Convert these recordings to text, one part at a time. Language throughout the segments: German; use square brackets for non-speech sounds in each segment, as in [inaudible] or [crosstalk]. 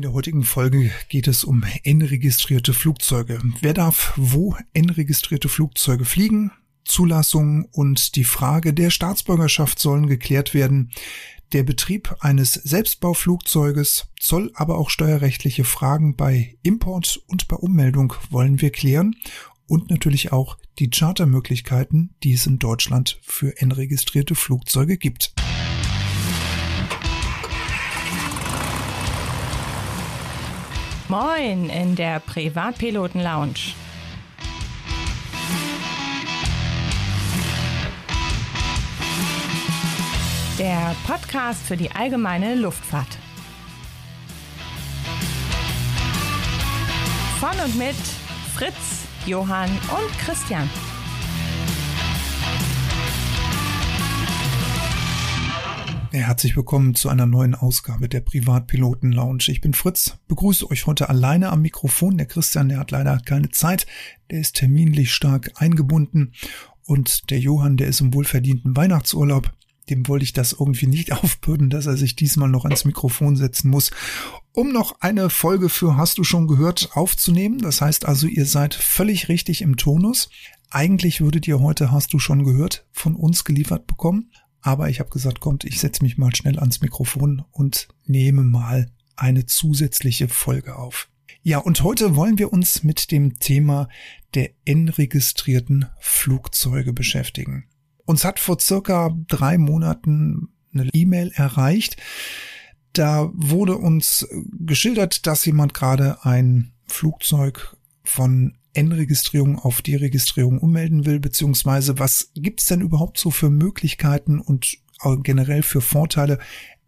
In der heutigen Folge geht es um N-registrierte Flugzeuge. Wer darf wo N-registrierte Flugzeuge fliegen? Zulassung und die Frage der Staatsbürgerschaft sollen geklärt werden. Der Betrieb eines Selbstbauflugzeuges, Zoll, aber auch steuerrechtliche Fragen bei Import und bei Ummeldung wollen wir klären und natürlich auch die Chartermöglichkeiten, die es in Deutschland für N-registrierte Flugzeuge gibt. Moin in der Privatpiloten Lounge. Der Podcast für die allgemeine Luftfahrt. Von und mit Fritz, Johann und Christian. Herzlich willkommen zu einer neuen Ausgabe der Privatpiloten Lounge. Ich bin Fritz, begrüße euch heute alleine am Mikrofon. Der Christian, der hat leider keine Zeit, der ist terminlich stark eingebunden und der Johann, der ist im wohlverdienten Weihnachtsurlaub. Dem wollte ich das irgendwie nicht [laughs] aufbürden, dass er sich diesmal noch ans Mikrofon setzen muss, um noch eine Folge für Hast du schon gehört aufzunehmen. Das heißt also, ihr seid völlig richtig im Tonus. Eigentlich würdet ihr heute Hast du schon gehört von uns geliefert bekommen. Aber ich habe gesagt, kommt, ich setze mich mal schnell ans Mikrofon und nehme mal eine zusätzliche Folge auf. Ja, und heute wollen wir uns mit dem Thema der N-registrierten Flugzeuge beschäftigen. Uns hat vor circa drei Monaten eine E-Mail erreicht. Da wurde uns geschildert, dass jemand gerade ein Flugzeug von N-Registrierung auf D-Registrierung ummelden will, beziehungsweise was gibt's denn überhaupt so für Möglichkeiten und generell für Vorteile,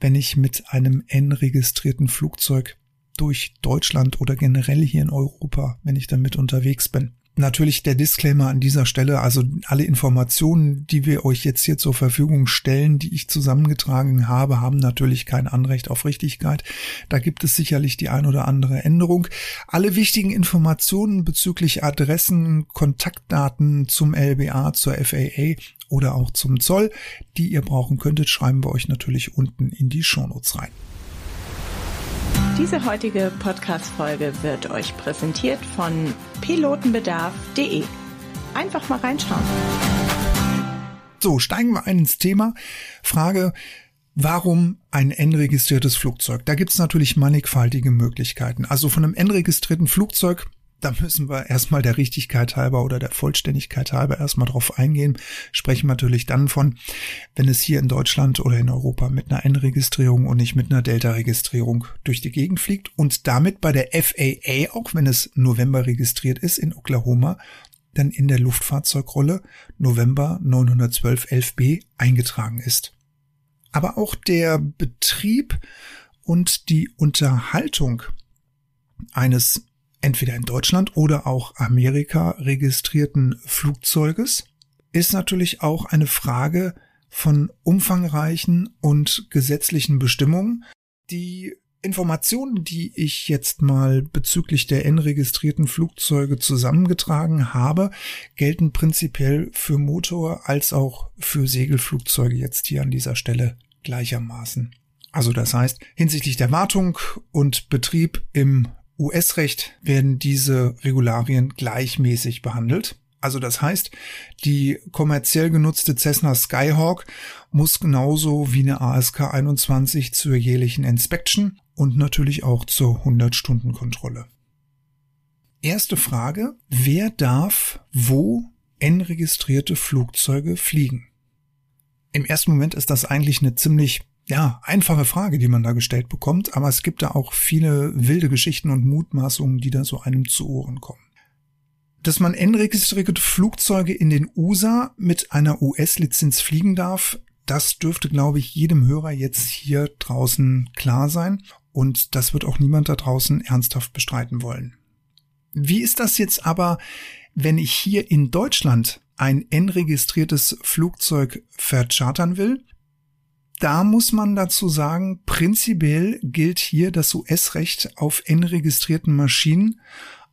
wenn ich mit einem N-registrierten Flugzeug durch Deutschland oder generell hier in Europa, wenn ich damit unterwegs bin. Natürlich der Disclaimer an dieser Stelle, also alle Informationen, die wir euch jetzt hier zur Verfügung stellen, die ich zusammengetragen habe, haben natürlich kein Anrecht auf Richtigkeit. Da gibt es sicherlich die ein oder andere Änderung. Alle wichtigen Informationen bezüglich Adressen, Kontaktdaten zum LBA, zur FAA oder auch zum Zoll, die ihr brauchen könntet, schreiben wir euch natürlich unten in die Shownotes rein. Diese heutige Podcast-Folge wird euch präsentiert von pilotenbedarf.de. Einfach mal reinschauen. So, steigen wir ein ins Thema. Frage, Warum ein N-registriertes Flugzeug? Da gibt es natürlich mannigfaltige Möglichkeiten. Also von einem N-registrierten Flugzeug da müssen wir erstmal der Richtigkeit halber oder der Vollständigkeit halber erstmal drauf eingehen. Sprechen natürlich dann von, wenn es hier in Deutschland oder in Europa mit einer N-Registrierung und nicht mit einer Delta-Registrierung durch die Gegend fliegt und damit bei der FAA, auch wenn es November registriert ist in Oklahoma, dann in der Luftfahrzeugrolle November 912 11b eingetragen ist. Aber auch der Betrieb und die Unterhaltung eines entweder in Deutschland oder auch Amerika registrierten Flugzeuges, ist natürlich auch eine Frage von umfangreichen und gesetzlichen Bestimmungen. Die Informationen, die ich jetzt mal bezüglich der N-registrierten Flugzeuge zusammengetragen habe, gelten prinzipiell für Motor als auch für Segelflugzeuge jetzt hier an dieser Stelle gleichermaßen. Also das heißt, hinsichtlich der Wartung und Betrieb im US-Recht werden diese Regularien gleichmäßig behandelt. Also das heißt, die kommerziell genutzte Cessna Skyhawk muss genauso wie eine ASK 21 zur jährlichen Inspection und natürlich auch zur 100-Stunden-Kontrolle. Erste Frage, wer darf wo N-registrierte Flugzeuge fliegen? Im ersten Moment ist das eigentlich eine ziemlich ja, einfache Frage, die man da gestellt bekommt, aber es gibt da auch viele wilde Geschichten und Mutmaßungen, die da so einem zu Ohren kommen. Dass man N-registrierte Flugzeuge in den USA mit einer US-Lizenz fliegen darf, das dürfte, glaube ich, jedem Hörer jetzt hier draußen klar sein und das wird auch niemand da draußen ernsthaft bestreiten wollen. Wie ist das jetzt aber, wenn ich hier in Deutschland ein N-registriertes Flugzeug verchartern will da muss man dazu sagen, prinzipiell gilt hier das US-Recht auf N-registrierten Maschinen,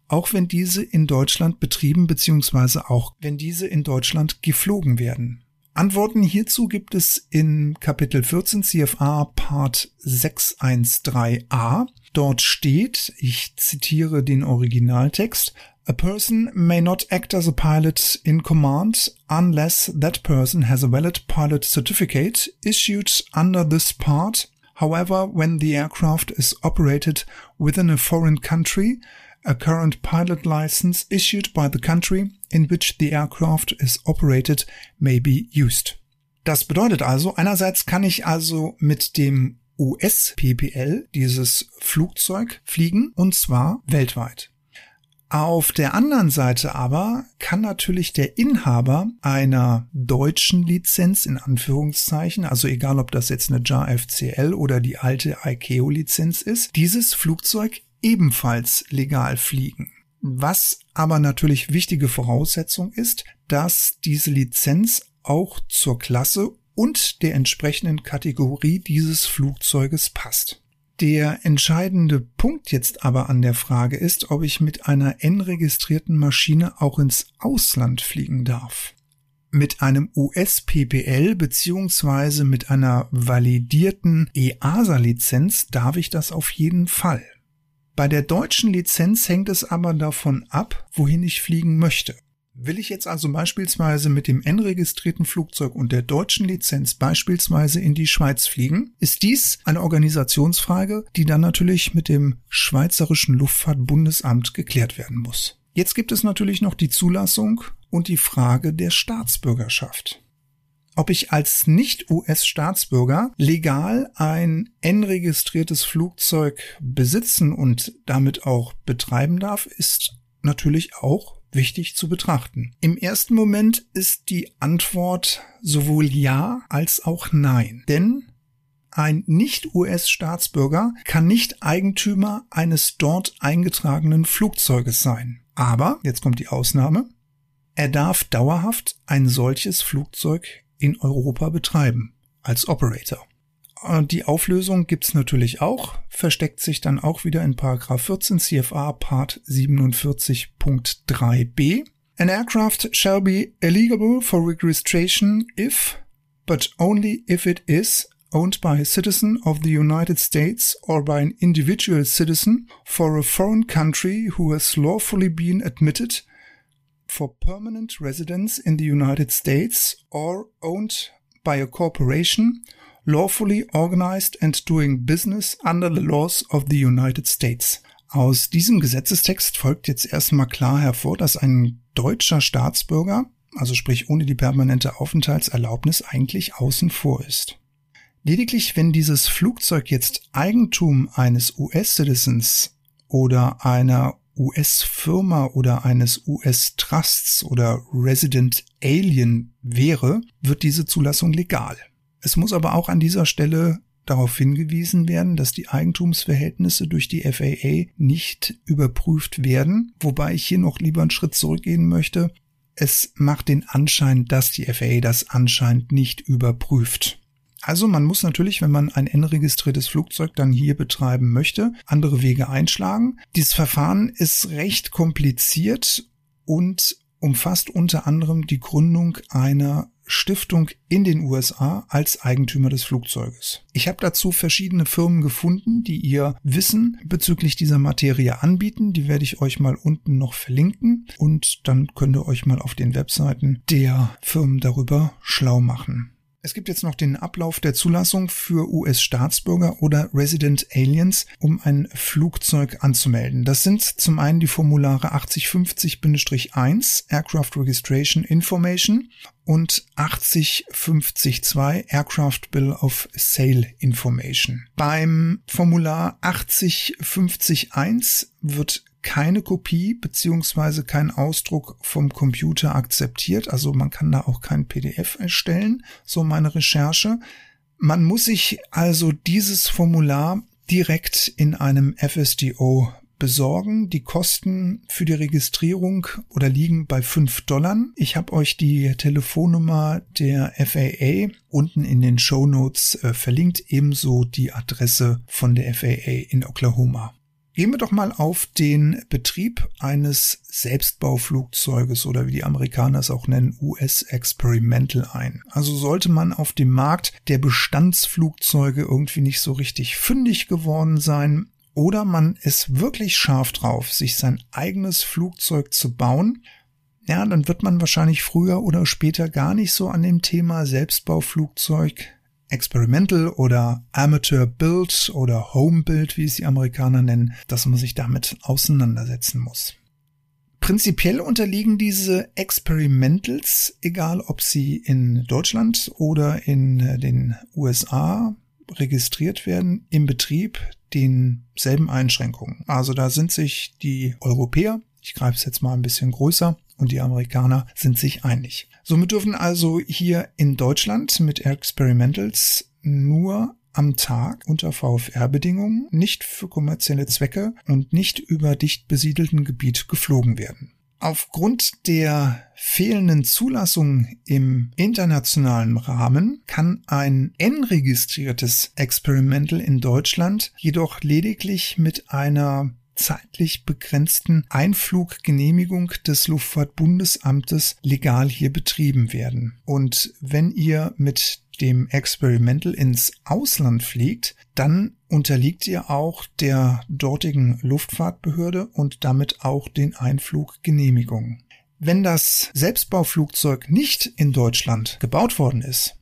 auch wenn diese in Deutschland betrieben bzw. auch wenn diese in Deutschland geflogen werden. Antworten hierzu gibt es in Kapitel 14 CFA Part 613a. Dort steht, ich zitiere den Originaltext, A person may not act as a pilot in command unless that person has a valid pilot certificate issued under this part. However, when the aircraft is operated within a foreign country, a current pilot license issued by the country in which the aircraft is operated may be used. Das bedeutet also, einerseits kann ich also mit dem US-PPL dieses Flugzeug fliegen und zwar weltweit. Auf der anderen Seite aber kann natürlich der Inhaber einer deutschen Lizenz in Anführungszeichen, also egal ob das jetzt eine JAR FCL oder die alte ICAO Lizenz ist, dieses Flugzeug ebenfalls legal fliegen. Was aber natürlich wichtige Voraussetzung ist, dass diese Lizenz auch zur Klasse und der entsprechenden Kategorie dieses Flugzeuges passt. Der entscheidende Punkt jetzt aber an der Frage ist, ob ich mit einer N-registrierten Maschine auch ins Ausland fliegen darf. Mit einem US-PPL beziehungsweise mit einer validierten EASA-Lizenz darf ich das auf jeden Fall. Bei der deutschen Lizenz hängt es aber davon ab, wohin ich fliegen möchte. Will ich jetzt also beispielsweise mit dem N-registrierten Flugzeug und der deutschen Lizenz beispielsweise in die Schweiz fliegen, ist dies eine Organisationsfrage, die dann natürlich mit dem Schweizerischen Luftfahrtbundesamt geklärt werden muss. Jetzt gibt es natürlich noch die Zulassung und die Frage der Staatsbürgerschaft. Ob ich als Nicht-US-Staatsbürger legal ein N-registriertes Flugzeug besitzen und damit auch betreiben darf, ist natürlich auch wichtig zu betrachten. Im ersten Moment ist die Antwort sowohl ja als auch nein. Denn ein Nicht-US-Staatsbürger kann nicht Eigentümer eines dort eingetragenen Flugzeuges sein. Aber, jetzt kommt die Ausnahme, er darf dauerhaft ein solches Flugzeug in Europa betreiben, als Operator. Äh, die Auflösung gibt's natürlich auch, versteckt sich dann auch wieder in Paragraph 14 CFA Part 47.3b. An aircraft shall be eligible for registration if, but only if it is, owned by a citizen of the United States or by an individual citizen for a foreign country who has lawfully been admitted for permanent residence in the United States or owned by a corporation lawfully organized and doing business under the laws of the United States. Aus diesem Gesetzestext folgt jetzt erstmal klar hervor, dass ein deutscher Staatsbürger, also sprich ohne die permanente Aufenthaltserlaubnis, eigentlich außen vor ist. Lediglich wenn dieses Flugzeug jetzt Eigentum eines US-Citizens oder einer US-Firma oder eines US-Trusts oder Resident Alien wäre, wird diese Zulassung legal. Es muss aber auch an dieser Stelle darauf hingewiesen werden, dass die Eigentumsverhältnisse durch die FAA nicht überprüft werden, wobei ich hier noch lieber einen Schritt zurückgehen möchte. Es macht den Anschein, dass die FAA das anscheinend nicht überprüft. Also man muss natürlich, wenn man ein N-registriertes Flugzeug dann hier betreiben möchte, andere Wege einschlagen. Dieses Verfahren ist recht kompliziert und umfasst unter anderem die Gründung einer Stiftung in den USA als Eigentümer des Flugzeuges. Ich habe dazu verschiedene Firmen gefunden, die ihr Wissen bezüglich dieser Materie anbieten. Die werde ich euch mal unten noch verlinken und dann könnt ihr euch mal auf den Webseiten der Firmen darüber schlau machen. Es gibt jetzt noch den Ablauf der Zulassung für US-Staatsbürger oder Resident Aliens, um ein Flugzeug anzumelden. Das sind zum einen die Formulare 8050-1 Aircraft Registration Information und 8050-2 Aircraft Bill of Sale Information. Beim Formular 8050-1 wird keine Kopie beziehungsweise kein Ausdruck vom Computer akzeptiert. Also man kann da auch kein PDF erstellen, so meine Recherche. Man muss sich also dieses Formular direkt in einem FSDO besorgen. Die Kosten für die Registrierung oder liegen bei 5 Dollar. Ich habe euch die Telefonnummer der FAA unten in den Show Notes äh, verlinkt, ebenso die Adresse von der FAA in Oklahoma. Gehen wir doch mal auf den Betrieb eines Selbstbauflugzeuges oder wie die Amerikaner es auch nennen, US Experimental ein. Also sollte man auf dem Markt der Bestandsflugzeuge irgendwie nicht so richtig fündig geworden sein oder man ist wirklich scharf drauf, sich sein eigenes Flugzeug zu bauen, ja, dann wird man wahrscheinlich früher oder später gar nicht so an dem Thema Selbstbauflugzeug Experimental oder Amateur Build oder Home Build, wie es die Amerikaner nennen, dass man sich damit auseinandersetzen muss. Prinzipiell unterliegen diese Experimentals, egal ob sie in Deutschland oder in den USA registriert werden, im Betrieb denselben Einschränkungen. Also da sind sich die Europäer, ich greife es jetzt mal ein bisschen größer, und die Amerikaner sind sich einig. Somit dürfen also hier in Deutschland mit Experimentals nur am Tag unter VFR-Bedingungen, nicht für kommerzielle Zwecke und nicht über dicht besiedelten Gebiet geflogen werden. Aufgrund der fehlenden Zulassung im internationalen Rahmen kann ein N-registriertes Experimental in Deutschland jedoch lediglich mit einer zeitlich begrenzten Einfluggenehmigung des Luftfahrtbundesamtes legal hier betrieben werden. Und wenn ihr mit dem Experimental ins Ausland fliegt, dann unterliegt ihr auch der dortigen Luftfahrtbehörde und damit auch den Einfluggenehmigungen. Wenn das Selbstbauflugzeug nicht in Deutschland gebaut worden ist,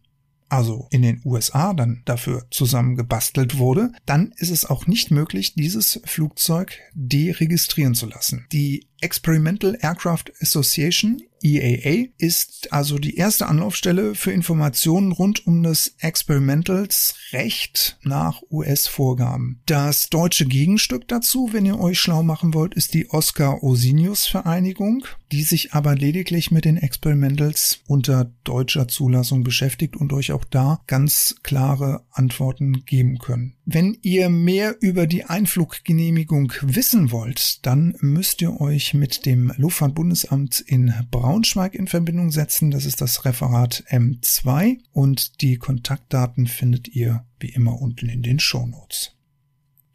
also in den USA dann dafür zusammengebastelt wurde, dann ist es auch nicht möglich, dieses Flugzeug deregistrieren zu lassen. Die Experimental Aircraft Association EAA ist also die erste Anlaufstelle für Informationen rund um das Experimentals Recht nach US-Vorgaben. Das deutsche Gegenstück dazu, wenn ihr euch schlau machen wollt, ist die Oscar Osinius Vereinigung, die sich aber lediglich mit den Experimentals unter deutscher Zulassung beschäftigt und euch auch da ganz klare Antworten geben können. Wenn ihr mehr über die Einfluggenehmigung wissen wollt, dann müsst ihr euch mit dem Luftfahrtbundesamt in Braunschweig in Verbindung setzen. Das ist das Referat M2 und die Kontaktdaten findet ihr wie immer unten in den Shownotes.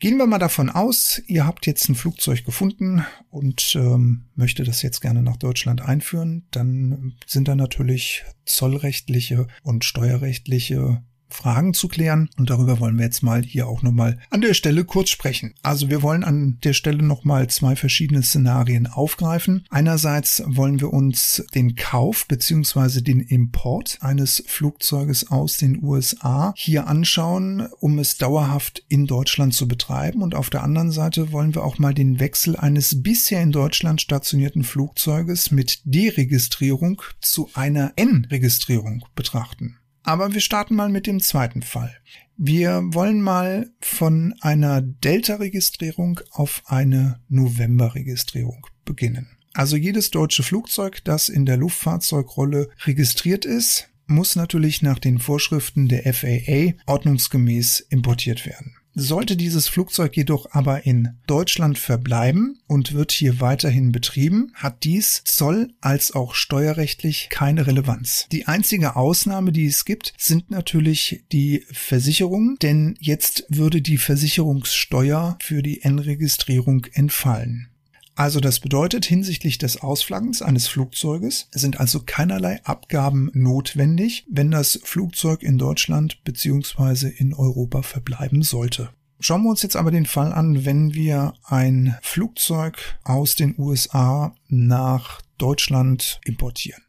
Gehen wir mal davon aus, ihr habt jetzt ein Flugzeug gefunden und ähm, möchte das jetzt gerne nach Deutschland einführen, dann sind da natürlich zollrechtliche und steuerrechtliche Fragen zu klären. Und darüber wollen wir jetzt mal hier auch nochmal an der Stelle kurz sprechen. Also wir wollen an der Stelle nochmal zwei verschiedene Szenarien aufgreifen. Einerseits wollen wir uns den Kauf beziehungsweise den Import eines Flugzeuges aus den USA hier anschauen, um es dauerhaft in Deutschland zu betreiben. Und auf der anderen Seite wollen wir auch mal den Wechsel eines bisher in Deutschland stationierten Flugzeuges mit D-Registrierung zu einer N-Registrierung betrachten. Aber wir starten mal mit dem zweiten Fall. Wir wollen mal von einer Delta-Registrierung auf eine November-Registrierung beginnen. Also jedes deutsche Flugzeug, das in der Luftfahrzeugrolle registriert ist, muss natürlich nach den Vorschriften der FAA ordnungsgemäß importiert werden. Sollte dieses Flugzeug jedoch aber in Deutschland verbleiben und wird hier weiterhin betrieben, hat dies zoll- als auch steuerrechtlich keine Relevanz. Die einzige Ausnahme, die es gibt, sind natürlich die Versicherungen, denn jetzt würde die Versicherungssteuer für die N-Registrierung entfallen. Also das bedeutet hinsichtlich des Ausflaggens eines Flugzeuges sind also keinerlei Abgaben notwendig, wenn das Flugzeug in Deutschland bzw. in Europa verbleiben sollte. Schauen wir uns jetzt aber den Fall an, wenn wir ein Flugzeug aus den USA nach Deutschland importieren.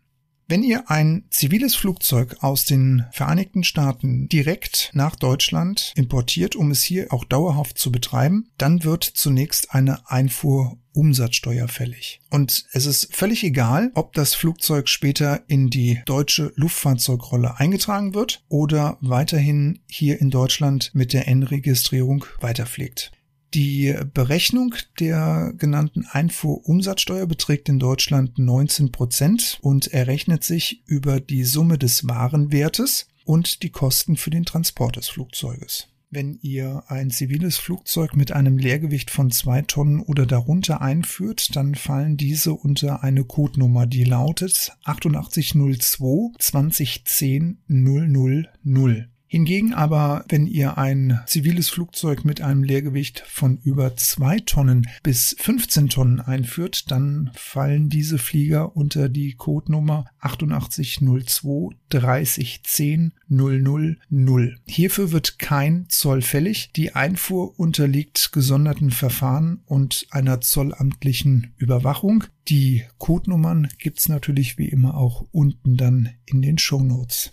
Wenn ihr ein ziviles Flugzeug aus den Vereinigten Staaten direkt nach Deutschland importiert, um es hier auch dauerhaft zu betreiben, dann wird zunächst eine Einfuhrumsatzsteuer fällig. Und es ist völlig egal, ob das Flugzeug später in die deutsche Luftfahrzeugrolle eingetragen wird oder weiterhin hier in Deutschland mit der N-Registrierung weiterfliegt. Die Berechnung der genannten Einfuhrumsatzsteuer beträgt in Deutschland 19 Prozent und errechnet sich über die Summe des Warenwertes und die Kosten für den Transport des Flugzeuges. Wenn ihr ein ziviles Flugzeug mit einem Leergewicht von zwei Tonnen oder darunter einführt, dann fallen diese unter eine Codenummer, die lautet 8802 2010 000. Hingegen aber, wenn ihr ein ziviles Flugzeug mit einem Leergewicht von über zwei Tonnen bis 15 Tonnen einführt, dann fallen diese Flieger unter die Codenummer 8802 3010 000. Hierfür wird kein Zoll fällig. Die Einfuhr unterliegt gesonderten Verfahren und einer zollamtlichen Überwachung. Die Codenummern gibt's natürlich wie immer auch unten dann in den Show Notes.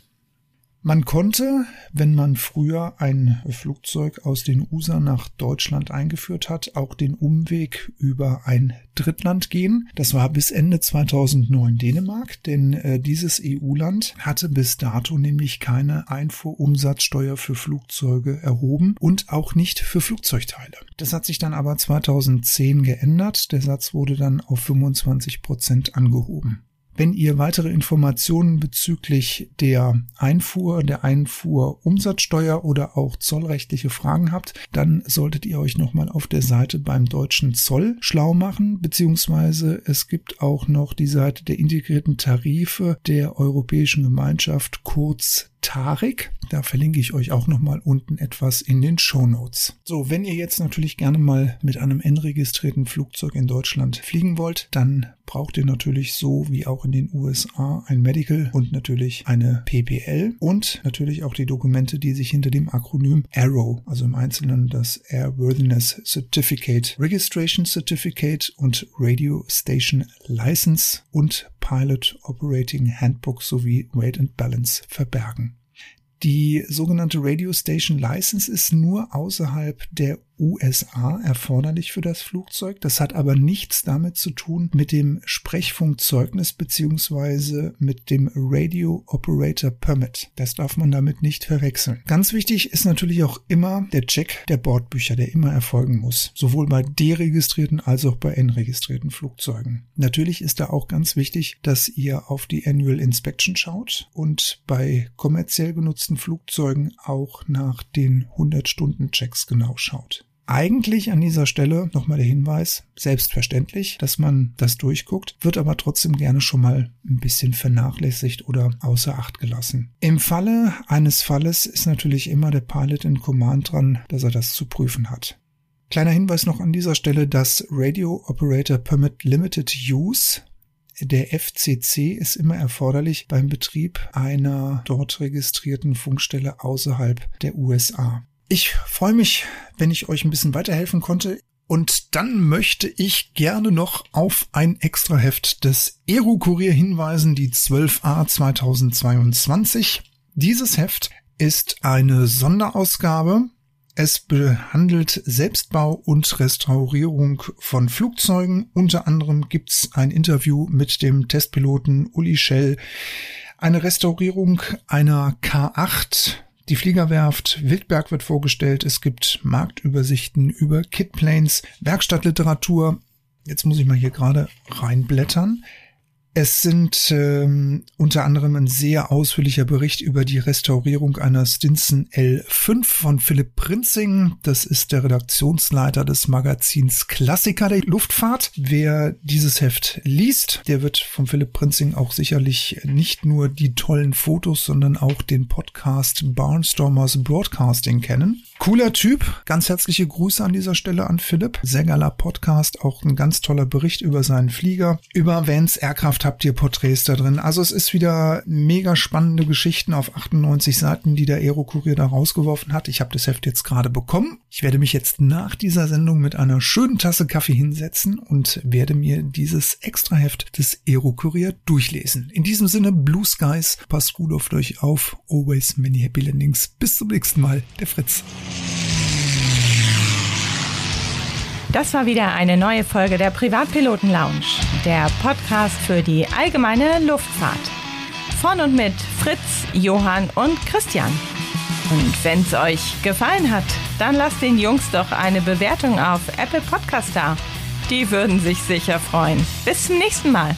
Man konnte, wenn man früher ein Flugzeug aus den USA nach Deutschland eingeführt hat, auch den Umweg über ein Drittland gehen. Das war bis Ende 2009 Dänemark, denn äh, dieses EU-Land hatte bis dato nämlich keine Einfuhrumsatzsteuer für Flugzeuge erhoben und auch nicht für Flugzeugteile. Das hat sich dann aber 2010 geändert. Der Satz wurde dann auf 25 Prozent angehoben. Wenn ihr weitere Informationen bezüglich der Einfuhr, der Einfuhrumsatzsteuer oder auch zollrechtliche Fragen habt, dann solltet ihr euch nochmal auf der Seite beim deutschen Zoll schlau machen, beziehungsweise es gibt auch noch die Seite der integrierten Tarife der Europäischen Gemeinschaft, kurz Tarek. Da verlinke ich euch auch nochmal unten etwas in den Show Notes. So, wenn ihr jetzt natürlich gerne mal mit einem N-registrierten Flugzeug in Deutschland fliegen wollt, dann braucht ihr natürlich so wie auch in den USA ein Medical und natürlich eine PPL und natürlich auch die Dokumente, die sich hinter dem Akronym ARROW, also im Einzelnen das Airworthiness Certificate, Registration Certificate und Radio Station License und Pilot Operating Handbook sowie Weight and Balance verbergen. Die sogenannte Radio Station License ist nur außerhalb der USA erforderlich für das Flugzeug. Das hat aber nichts damit zu tun mit dem Sprechfunkzeugnis beziehungsweise mit dem Radio Operator Permit. Das darf man damit nicht verwechseln. Ganz wichtig ist natürlich auch immer der Check der Bordbücher, der immer erfolgen muss. Sowohl bei deregistrierten als auch bei N-registrierten Flugzeugen. Natürlich ist da auch ganz wichtig, dass ihr auf die Annual Inspection schaut und bei kommerziell genutzten Flugzeugen auch nach den 100-Stunden-Checks genau schaut eigentlich an dieser Stelle nochmal der Hinweis, selbstverständlich, dass man das durchguckt, wird aber trotzdem gerne schon mal ein bisschen vernachlässigt oder außer Acht gelassen. Im Falle eines Falles ist natürlich immer der Pilot in Command dran, dass er das zu prüfen hat. Kleiner Hinweis noch an dieser Stelle, das Radio Operator Permit Limited Use der FCC ist immer erforderlich beim Betrieb einer dort registrierten Funkstelle außerhalb der USA. Ich freue mich, wenn ich euch ein bisschen weiterhelfen konnte. Und dann möchte ich gerne noch auf ein Extraheft des Aero-Kurier hinweisen, die 12a 2022. Dieses Heft ist eine Sonderausgabe. Es behandelt Selbstbau und Restaurierung von Flugzeugen. Unter anderem gibt's ein Interview mit dem Testpiloten Uli Schell, eine Restaurierung einer K8 die Fliegerwerft Wildberg wird vorgestellt. Es gibt Marktübersichten über Kitplanes, Werkstattliteratur. Jetzt muss ich mal hier gerade reinblättern. Es sind ähm, unter anderem ein sehr ausführlicher Bericht über die Restaurierung einer Stinson L5 von Philipp Prinzing. Das ist der Redaktionsleiter des Magazins Klassiker der Luftfahrt. Wer dieses Heft liest, der wird von Philipp Prinzing auch sicherlich nicht nur die tollen Fotos, sondern auch den Podcast Barnstormers Broadcasting kennen. Cooler Typ. Ganz herzliche Grüße an dieser Stelle an Philipp. Sehr geiler Podcast. Auch ein ganz toller Bericht über seinen Flieger. Über Vans Aircraft habt ihr Porträts da drin. Also es ist wieder mega spannende Geschichten auf 98 Seiten, die der Aero-Kurier da rausgeworfen hat. Ich habe das Heft jetzt gerade bekommen. Ich werde mich jetzt nach dieser Sendung mit einer schönen Tasse Kaffee hinsetzen und werde mir dieses Extraheft des Aero-Kurier durchlesen. In diesem Sinne, Blue Skies, passt gut auf euch auf. Always many happy landings. Bis zum nächsten Mal. Der Fritz. Das war wieder eine neue Folge der Privatpiloten Lounge, der Podcast für die allgemeine Luftfahrt. Von und mit Fritz, Johann und Christian. Und wenn es euch gefallen hat, dann lasst den Jungs doch eine Bewertung auf Apple Podcast da. Die würden sich sicher freuen. Bis zum nächsten Mal.